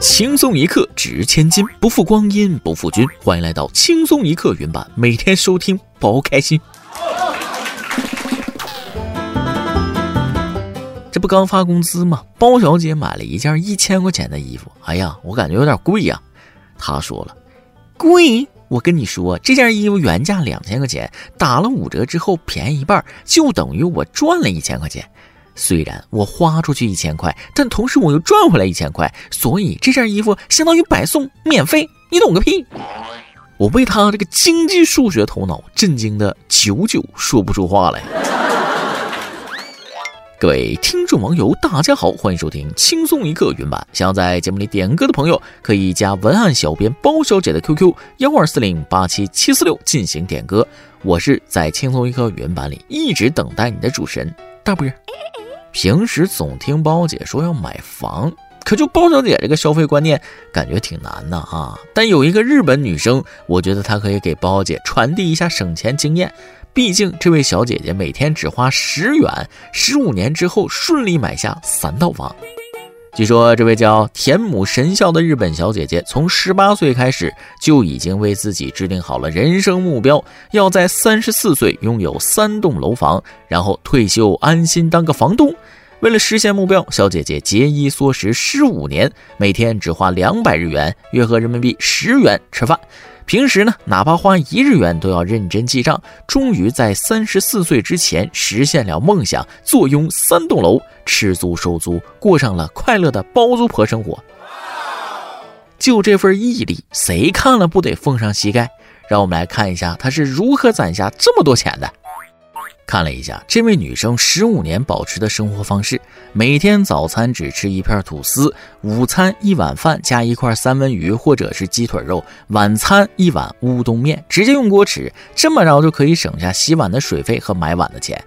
轻松一刻值千金，不负光阴不负君。欢迎来到轻松一刻云版，每天收听，包开心。这不刚发工资吗？包小姐买了一件一千块钱的衣服，哎呀，我感觉有点贵呀。她说了，贵。我跟你说，这件衣服原价两千块钱，打了五折之后便宜一半，就等于我赚了一千块钱。虽然我花出去一千块，但同时我又赚回来一千块，所以这件衣服相当于白送，免费。你懂个屁！我被他这个经济数学头脑震惊的久久说不出话来。各位听众网友，大家好，欢迎收听轻松一刻云版。想要在节目里点歌的朋友，可以加文案小编包小姐的 QQ 幺二四零八七七四六进行点歌。我是在轻松一刻云版里一直等待你的主持人大波。平时总听包姐说要买房，可就包小姐这个消费观念，感觉挺难的啊。但有一个日本女生，我觉得她可以给包姐传递一下省钱经验。毕竟，这位小姐姐每天只花十元，十五年之后顺利买下三套房。据说，这位叫田母神孝的日本小姐姐，从十八岁开始就已经为自己制定好了人生目标，要在三十四岁拥有三栋楼房，然后退休安心当个房东。为了实现目标，小姐姐节衣缩食十五年，每天只花两百日元（约合人民币十元）吃饭。平时呢，哪怕花一日元都要认真记账。终于在三十四岁之前实现了梦想，坐拥三栋楼，吃租收租，过上了快乐的包租婆生活。就这份毅力，谁看了不得奉上膝盖？让我们来看一下他是如何攒下这么多钱的。看了一下这位女生十五年保持的生活方式：每天早餐只吃一片吐司，午餐一碗饭加一块三文鱼或者是鸡腿肉，晚餐一碗乌冬面，直接用锅吃，这么着就可以省下洗碗的水费和买碗的钱。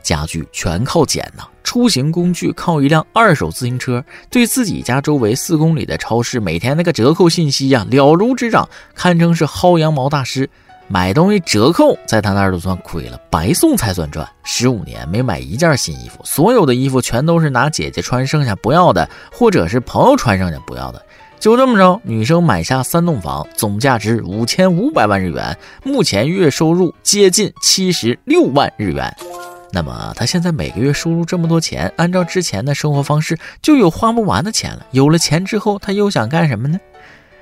家具全靠捡呐，出行工具靠一辆二手自行车，对自己家周围四公里的超市每天那个折扣信息呀了如指掌，堪称是薅羊毛大师。买东西折扣，在他那儿都算亏了，白送才算赚。十五年没买一件新衣服，所有的衣服全都是拿姐姐穿剩下不要的，或者是朋友穿剩下不要的。就这么着，女生买下三栋房，总价值五千五百万日元，目前月收入接近七十六万日元。那么她现在每个月收入这么多钱，按照之前的生活方式，就有花不完的钱了。有了钱之后，她又想干什么呢？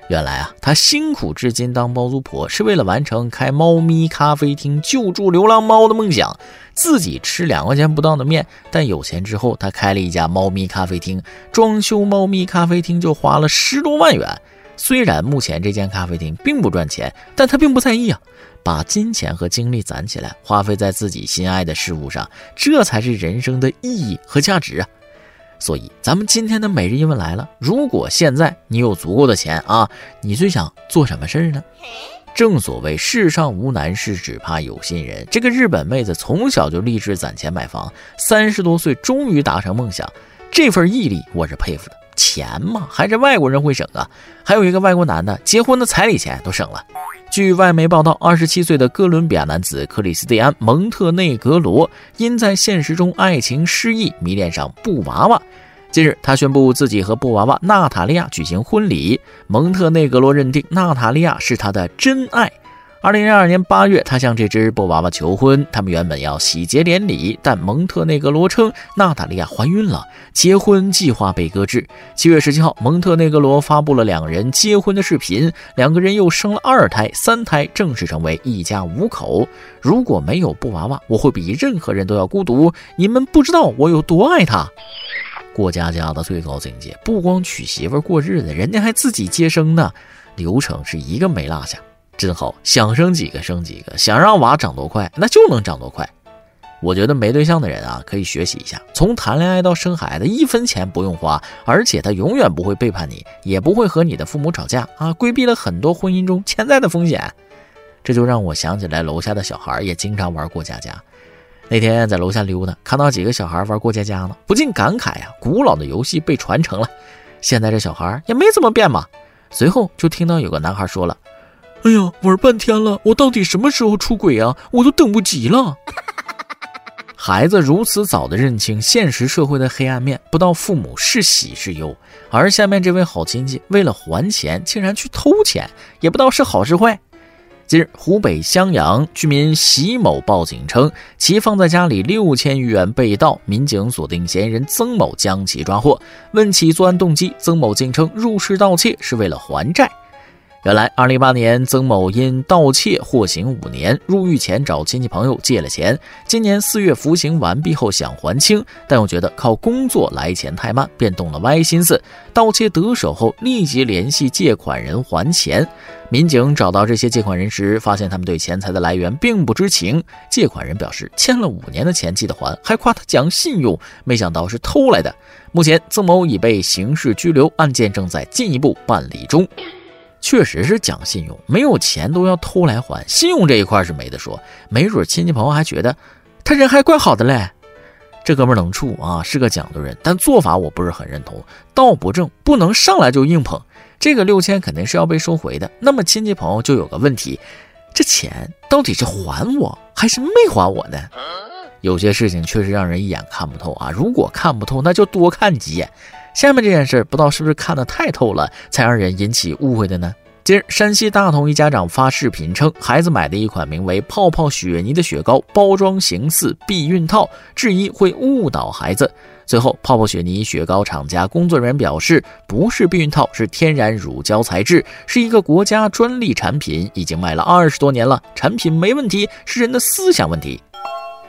原来啊，她辛苦至今当包租婆，是为了完成开猫咪咖啡厅救助流浪猫的梦想。自己吃两块钱不到的面，但有钱之后，她开了一家猫咪咖啡厅，装修猫咪咖啡厅就花了十多万元。虽然目前这间咖啡厅并不赚钱，但她并不在意啊，把金钱和精力攒起来，花费在自己心爱的事物上，这才是人生的意义和价值啊。所以，咱们今天的每日一问来了：如果现在你有足够的钱啊，你最想做什么事儿呢？正所谓世上无难事，只怕有心人。这个日本妹子从小就立志攒钱买房，三十多岁终于达成梦想，这份毅力我是佩服的。钱嘛，还是外国人会省啊。还有一个外国男的结婚的彩礼钱都省了。据外媒报道，二十七岁的哥伦比亚男子克里斯蒂安·蒙特内格罗因在现实中爱情失意，迷恋上布娃娃。近日，他宣布自己和布娃娃娜塔莉亚举行婚礼。蒙特内格罗认定娜塔莉亚是他的真爱。二零零二年八月，他向这只布娃娃求婚。他们原本要喜结连理，但蒙特内格罗称娜塔莉亚怀孕了，结婚计划被搁置。七月十七号，蒙特内格罗发布了两人结婚的视频，两个人又生了二胎，三胎正式成为一家五口。如果没有布娃娃，我会比任何人都要孤独。你们不知道我有多爱他。过家家的最高境界，不光娶媳妇过日子，人家还自己接生呢，流程是一个没落下。真好，想生几个生几个，想让娃长多快，那就能长多快。我觉得没对象的人啊，可以学习一下，从谈恋爱到生孩子，一分钱不用花，而且他永远不会背叛你，也不会和你的父母吵架啊，规避了很多婚姻中潜在的风险。这就让我想起来，楼下的小孩也经常玩过家家。那天在楼下溜达，看到几个小孩玩过家家呢，不禁感慨呀，古老的游戏被传承了。现在这小孩也没怎么变嘛。随后就听到有个男孩说了。哎呀，玩半天了，我到底什么时候出轨啊？我都等不及了。孩子如此早的认清现实社会的黑暗面，不知道父母是喜是忧。而下面这位好亲戚为了还钱，竟然去偷钱，也不知道是好是坏。近日，湖北襄阳居民席某报警称，其放在家里六千余元被盗，民警锁定嫌疑人曾某，将其抓获。问起作案动机，曾某竟称入室盗窃是为了还债。原来，二零一八年，曾某因盗窃获刑五年，入狱前找亲戚朋友借了钱。今年四月服刑完毕后想还清，但又觉得靠工作来钱太慢，便动了歪心思。盗窃得手后，立即联系借款人还钱。民警找到这些借款人时，发现他们对钱财的来源并不知情。借款人表示欠了五年的钱记得还，还夸他讲信用，没想到是偷来的。目前，曾某已被刑事拘留，案件正在进一步办理中。确实是讲信用，没有钱都要偷来还，信用这一块是没得说。没准亲戚朋友还觉得他人还怪好的嘞，这哥们能处啊，是个讲究人，但做法我不是很认同。道不正不能上来就硬捧，这个六千肯定是要被收回的。那么亲戚朋友就有个问题，这钱到底是还我还是没还我呢？有些事情确实让人一眼看不透啊。如果看不透，那就多看几眼。下面这件事不知道是不是看得太透了，才让人引起误会的呢？今日，山西大同一家长发视频称，孩子买的一款名为“泡泡雪泥”的雪糕，包装形似避孕套，质疑会误导孩子。最后，泡泡雪泥雪糕厂家工作人员表示，不是避孕套，是天然乳胶材质，是一个国家专利产品，已经卖了二十多年了，产品没问题，是人的思想问题。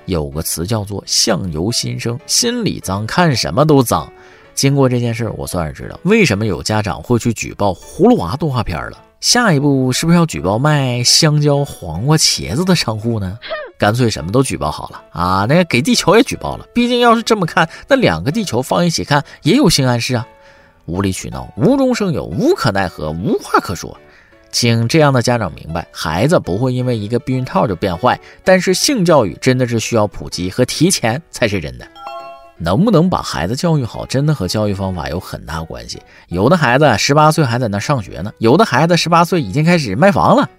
有个词叫做“相由心生”，心里脏，看什么都脏。经过这件事，我算是知道为什么有家长会去举报葫芦娃动画片了。下一步是不是要举报卖香蕉、黄瓜、茄子的商户呢？干脆什么都举报好了啊！那个给地球也举报了，毕竟要是这么看，那两个地球放一起看也有性暗示啊！无理取闹，无中生有，无可奈何，无话可说。请这样的家长明白，孩子不会因为一个避孕套就变坏，但是性教育真的是需要普及和提前才是真的。能不能把孩子教育好，真的和教育方法有很大关系。有的孩子十八岁还在那上学呢，有的孩子十八岁已经开始卖房了。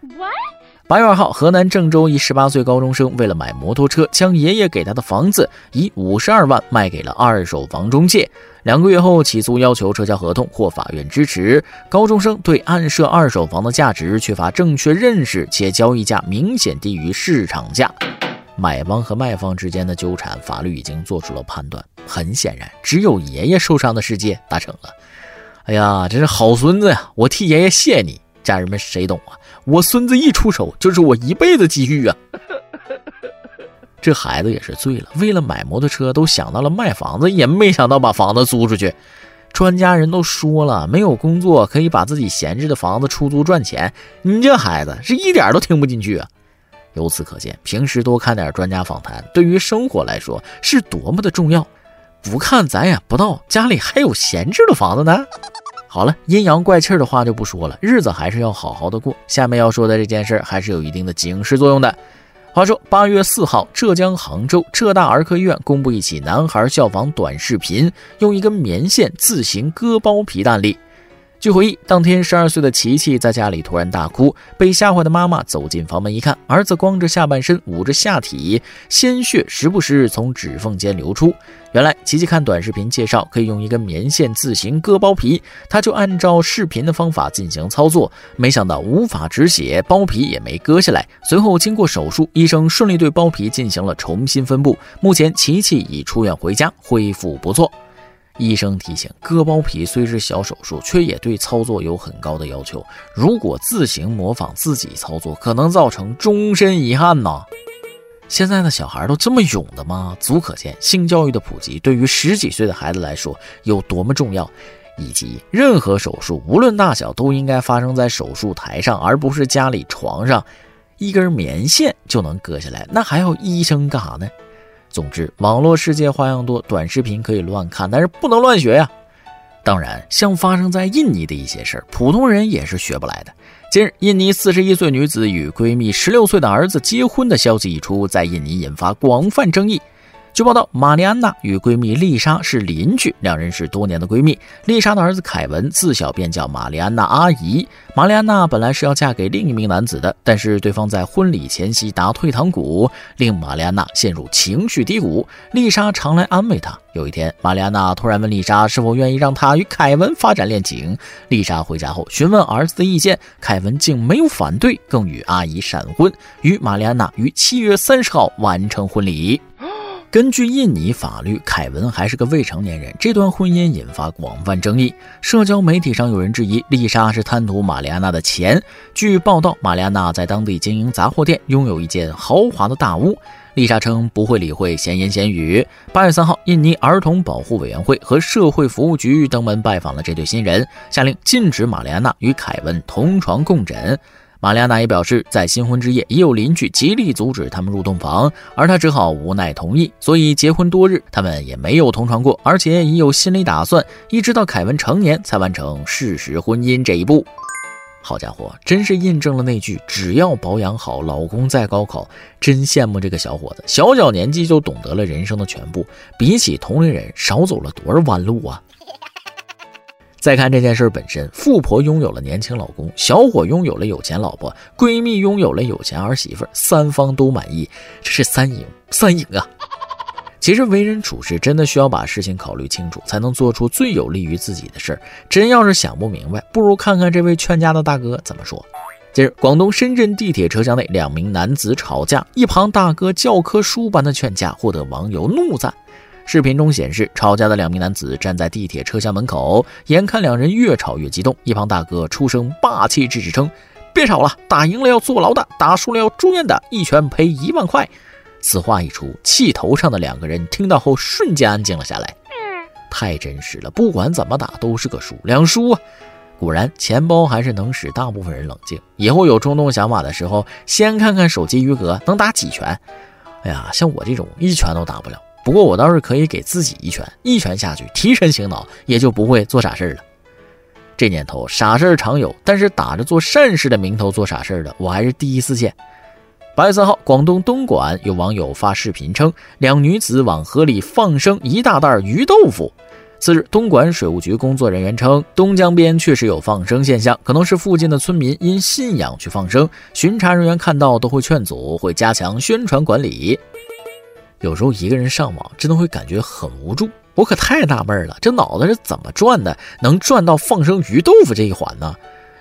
八月二号，河南郑州一十八岁高中生为了买摩托车，将爷爷给他的房子以五十二万卖给了二手房中介。两个月后起诉要求撤销合同，获法院支持。高中生对暗设二手房的价值缺乏正确认识，且交易价明显低于市场价。买方和卖方之间的纠缠，法律已经做出了判断。很显然，只有爷爷受伤的世界达成了。哎呀，真是好孙子呀！我替爷爷谢你。家人们谁懂啊？我孙子一出手就是我一辈子机遇啊！这孩子也是醉了，为了买摩托车都想到了卖房子，也没想到把房子租出去。专家人都说了，没有工作可以把自己闲置的房子出租赚钱。你这孩子是一点都听不进去啊！由此可见，平时多看点专家访谈，对于生活来说是多么的重要。不看咱也不知道家里还有闲置的房子呢。好了，阴阳怪气的话就不说了，日子还是要好好的过。下面要说的这件事还是有一定的警示作用的。话说，八月四号，浙江杭州浙大儿科医院公布一起男孩效仿短视频，用一根棉线自行割包皮的案例。据回忆，当天十二岁的琪琪在家里突然大哭，被吓坏的妈妈走进房门一看，儿子光着下半身，捂着下体，鲜血时不时从指缝间流出。原来，琪琪看短视频介绍可以用一根棉线自行割包皮，他就按照视频的方法进行操作，没想到无法止血，包皮也没割下来。随后经过手术，医生顺利对包皮进行了重新分布。目前，琪琪已出院回家，恢复不错。医生提醒：割包皮虽是小手术，却也对操作有很高的要求。如果自行模仿自己操作，可能造成终身遗憾呐。现在的小孩都这么勇的吗？足可见性教育的普及对于十几岁的孩子来说有多么重要，以及任何手术无论大小都应该发生在手术台上，而不是家里床上，一根棉线就能割下来，那还要医生干啥呢？总之，网络世界花样多，短视频可以乱看，但是不能乱学呀。当然，像发生在印尼的一些事儿，普通人也是学不来的。近日，印尼四十一岁女子与闺蜜十六岁的儿子结婚的消息一出，在印尼引发广泛争议。据报道，玛丽安娜与闺蜜丽莎是邻居，两人是多年的闺蜜。丽莎的儿子凯文自小便叫玛丽安娜阿姨。玛丽安娜本来是要嫁给另一名男子的，但是对方在婚礼前夕打退堂鼓，令玛丽安娜陷入情绪低谷。丽莎常来安慰她。有一天，玛丽安娜突然问丽莎是否愿意让她与凯文发展恋情。丽莎回家后询问儿子的意见，凯文竟没有反对，更与阿姨闪婚，与玛丽安娜于七月三十号完成婚礼。根据印尼法律，凯文还是个未成年人，这段婚姻引发广泛争议。社交媒体上有人质疑丽莎是贪图玛丽安娜的钱。据报道，玛丽安娜在当地经营杂货店，拥有一间豪华的大屋。丽莎称不会理会闲言闲语。八月三号，印尼儿童保护委员会和社会服务局登门拜访了这对新人，下令禁止玛丽安娜与凯文同床共枕。玛丽安娜也表示，在新婚之夜，已有邻居极力阻止他们入洞房，而她只好无奈同意。所以结婚多日，他们也没有同床过，而且已有心理打算，一直到凯文成年才完成事实婚姻这一步。好家伙，真是印证了那句“只要保养好，老公在高考”。真羡慕这个小伙子，小小年纪就懂得了人生的全部，比起同龄人少走了多少弯路啊！再看这件事本身，富婆拥有了年轻老公，小伙拥有了有钱老婆，闺蜜拥有了有钱儿媳妇，三方都满意，这是三赢三赢啊！其实为人处事真的需要把事情考虑清楚，才能做出最有利于自己的事儿。真要是想不明白，不如看看这位劝架的大哥怎么说。近日，广东深圳地铁车厢内两名男子吵架，一旁大哥教科书般的劝架，获得网友怒赞。视频中显示，吵架的两名男子站在地铁车厢门口，眼看两人越吵越激动，一旁大哥出声霸气制止称：“别吵了，打赢了要坐牢的，打输了要住院的，一拳赔一万块。”此话一出，气头上的两个人听到后瞬间安静了下来。太真实了，不管怎么打都是个输，两输啊！果然，钱包还是能使大部分人冷静。以后有冲动想法的时候，先看看手机余额能打几拳。哎呀，像我这种一拳都打不了。不过我倒是可以给自己一拳，一拳下去提神醒脑，也就不会做傻事了。这年头傻事常有，但是打着做善事的名头做傻事的，我还是第一次见。八月三号，广东东莞有网友发视频称，两女子往河里放生一大袋鱼豆腐。次日，东莞水务局工作人员称，东江边确实有放生现象，可能是附近的村民因信仰去放生。巡查人员看到都会劝阻，会加强宣传管理。有时候一个人上网真的会感觉很无助，我可太纳闷了，这脑子是怎么转的，能转到放生鱼豆腐这一环呢？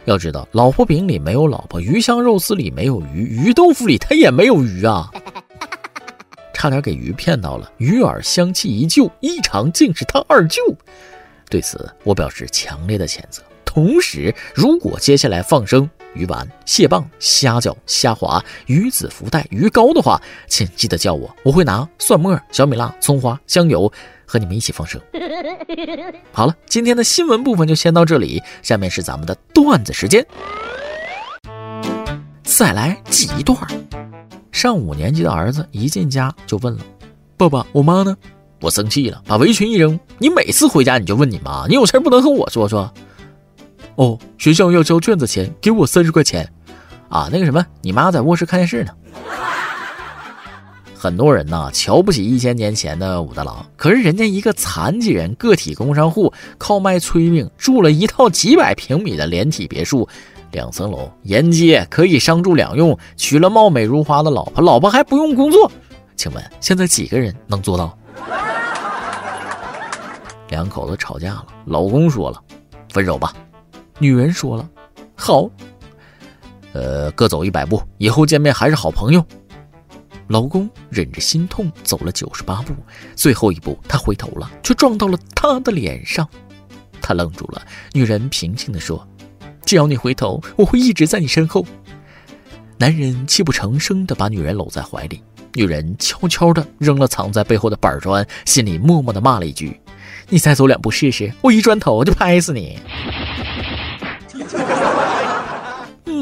要知道，老婆饼里没有老婆，鱼香肉丝里没有鱼，鱼豆腐里它也没有鱼啊！差点给鱼骗到了，鱼饵香气依旧，一尝竟是他二舅。对此，我表示强烈的谴责。同时，如果接下来放生，鱼丸、蟹棒、虾饺、虾滑、鱼子福袋、鱼糕的话，请记得叫我，我会拿蒜末、小米辣、葱花、香油和你们一起放生。好了，今天的新闻部分就先到这里，下面是咱们的段子时间。再来记一段。上五年级的儿子一进家就问了：“爸爸，我妈呢？”我生气了，把围裙一扔：“你每次回家你就问你妈，你有事不能和我说说？”哦，学校要交卷子钱，给我三十块钱。啊，那个什么，你妈在卧室看电视呢。很多人呐瞧不起一千年前的武大郎，可是人家一个残疾人个体工商户，靠卖催命住了一套几百平米的连体别墅，两层楼，沿街可以商住两用，娶了貌美如花的老婆，老婆还不用工作。请问现在几个人能做到？两口子吵架了，老公说了，分手吧。女人说了：“好，呃，各走一百步，以后见面还是好朋友。”老公忍着心痛走了九十八步，最后一步他回头了，却撞到了她的脸上。他愣住了。女人平静地说：“只要你回头，我会一直在你身后。”男人泣不成声地把女人搂在怀里，女人悄悄地扔了藏在背后的板砖，心里默默地骂了一句：“你再走两步试试，我一砖头就拍死你。”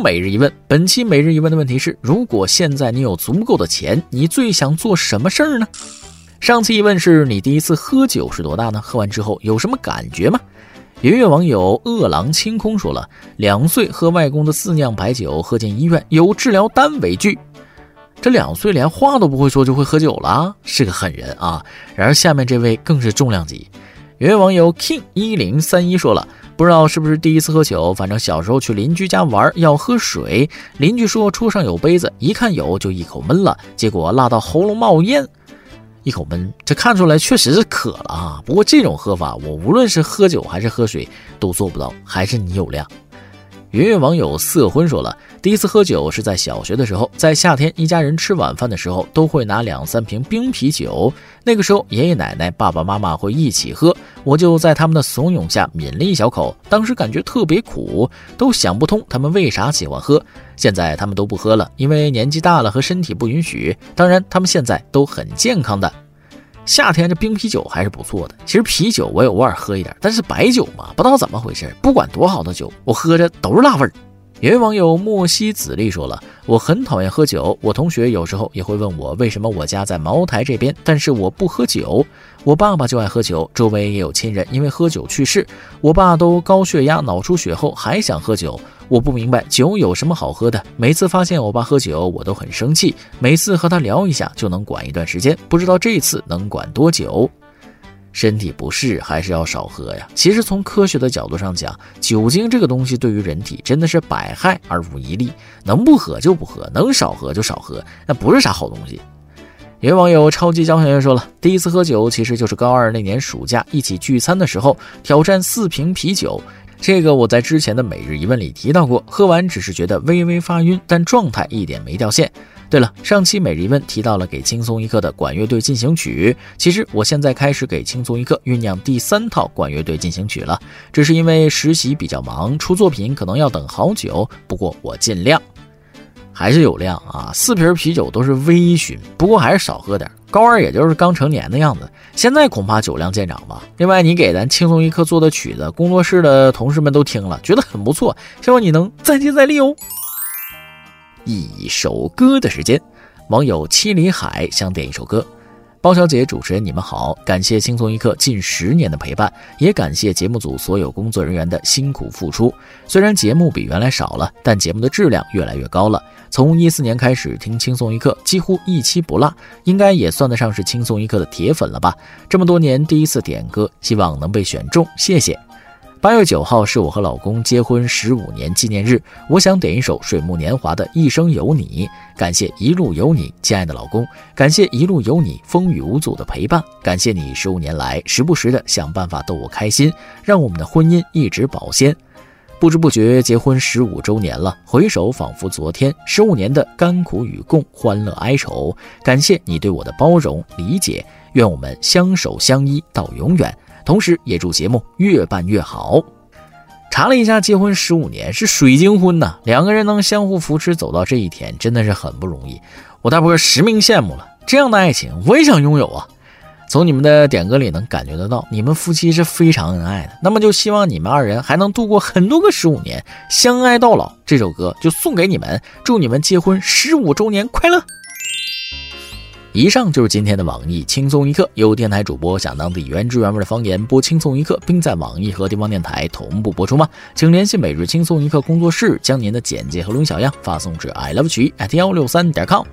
每日一问，本期每日一问的问题是：如果现在你有足够的钱，你最想做什么事儿呢？上期一问是你第一次喝酒是多大呢？喝完之后有什么感觉吗？云月网友饿狼清空说了：两岁喝外公的自酿白酒，喝进医院，有治疗单为据。这两岁连话都不会说就会喝酒了，是个狠人啊！然而下面这位更是重量级。有位网友 king 一零三一说了，不知道是不是第一次喝酒，反正小时候去邻居家玩要喝水，邻居说桌上有杯子，一看有就一口闷了，结果辣到喉咙冒烟，一口闷，这看出来确实是渴了啊！不过这种喝法，我无论是喝酒还是喝水都做不到，还是你有量。云云网友色昏说了，第一次喝酒是在小学的时候，在夏天一家人吃晚饭的时候，都会拿两三瓶冰啤酒。那个时候爷爷奶奶、爸爸妈妈会一起喝，我就在他们的怂恿下抿了一小口，当时感觉特别苦，都想不通他们为啥喜欢喝。现在他们都不喝了，因为年纪大了和身体不允许。当然，他们现在都很健康的。夏天这冰啤酒还是不错的。其实啤酒我也偶尔喝一点，但是白酒嘛，不知道怎么回事，不管多好的酒，我喝着都是辣味儿。有位网友莫西子丽说了：“我很讨厌喝酒，我同学有时候也会问我为什么我家在茅台这边，但是我不喝酒。我爸爸就爱喝酒，周围也有亲人因为喝酒去世。我爸都高血压、脑出血后还想喝酒，我不明白酒有什么好喝的。每次发现我爸喝酒，我都很生气。每次和他聊一下就能管一段时间，不知道这次能管多久。”身体不适还是要少喝呀。其实从科学的角度上讲，酒精这个东西对于人体真的是百害而无一利，能不喝就不喝，能少喝就少喝，那不是啥好东西。有位网友超级交响乐说了，第一次喝酒其实就是高二那年暑假一起聚餐的时候，挑战四瓶啤酒。这个我在之前的每日一问里提到过，喝完只是觉得微微发晕，但状态一点没掉线。对了，上期每日一问提到了给轻松一刻的管乐队进行曲，其实我现在开始给轻松一刻酝酿第三套管乐队进行曲了，只是因为实习比较忙，出作品可能要等好久。不过我尽量，还是有量啊，四瓶啤酒都是微醺，不过还是少喝点。高二也就是刚成年的样子，现在恐怕酒量见长吧。另外，你给咱轻松一刻做的曲子，工作室的同事们都听了，觉得很不错，希望你能再接再厉哦。一首歌的时间，网友七里海想点一首歌。包小姐，主持人，你们好，感谢轻松一刻近十年的陪伴，也感谢节目组所有工作人员的辛苦付出。虽然节目比原来少了，但节目的质量越来越高了。从一四年开始听轻松一刻，几乎一期不落，应该也算得上是轻松一刻的铁粉了吧？这么多年第一次点歌，希望能被选中，谢谢。八月九号是我和老公结婚十五年纪念日，我想点一首水木年华的《一生有你》，感谢一路有你，亲爱的老公，感谢一路有你风雨无阻的陪伴，感谢你十五年来时不时的想办法逗我开心，让我们的婚姻一直保鲜。不知不觉结婚十五周年了，回首仿佛昨天，十五年的甘苦与共，欢乐哀愁，感谢你对我的包容理解，愿我们相守相依到永远。同时，也祝节目越办越好。查了一下，结婚十五年是水晶婚呐，两个人能相互扶持走到这一天，真的是很不容易。我大波实名羡慕了，这样的爱情我也想拥有啊！从你们的点歌里能感觉得到，你们夫妻是非常恩爱的。那么就希望你们二人还能度过很多个十五年，相爱到老。这首歌就送给你们，祝你们结婚十五周年快乐！以上就是今天的网易轻松一刻，由电台主播想当地原汁原味的方言播轻松一刻，并在网易和地方电台同步播出吗？请联系每日轻松一刻工作室，将您的简介和录音小样发送至 i love 曲 at 幺六三点 com。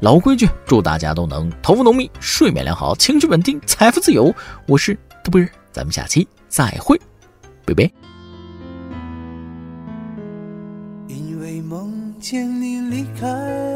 老规矩，祝大家都能头发浓密，睡眠良好，情绪稳定，财富自由。我是嘚啵儿，咱们下期再会，拜拜。因为梦见你离开。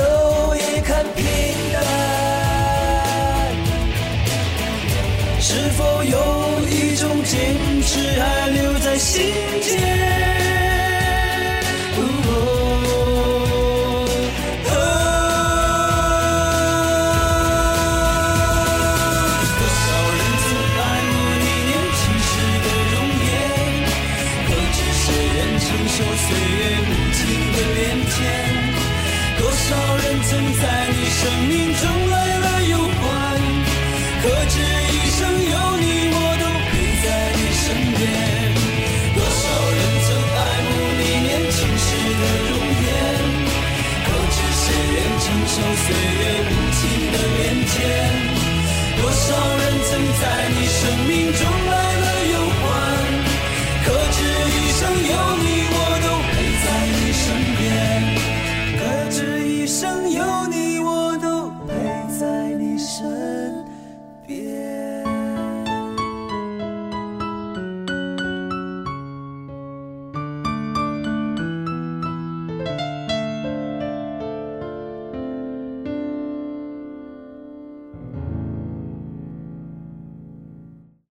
心间？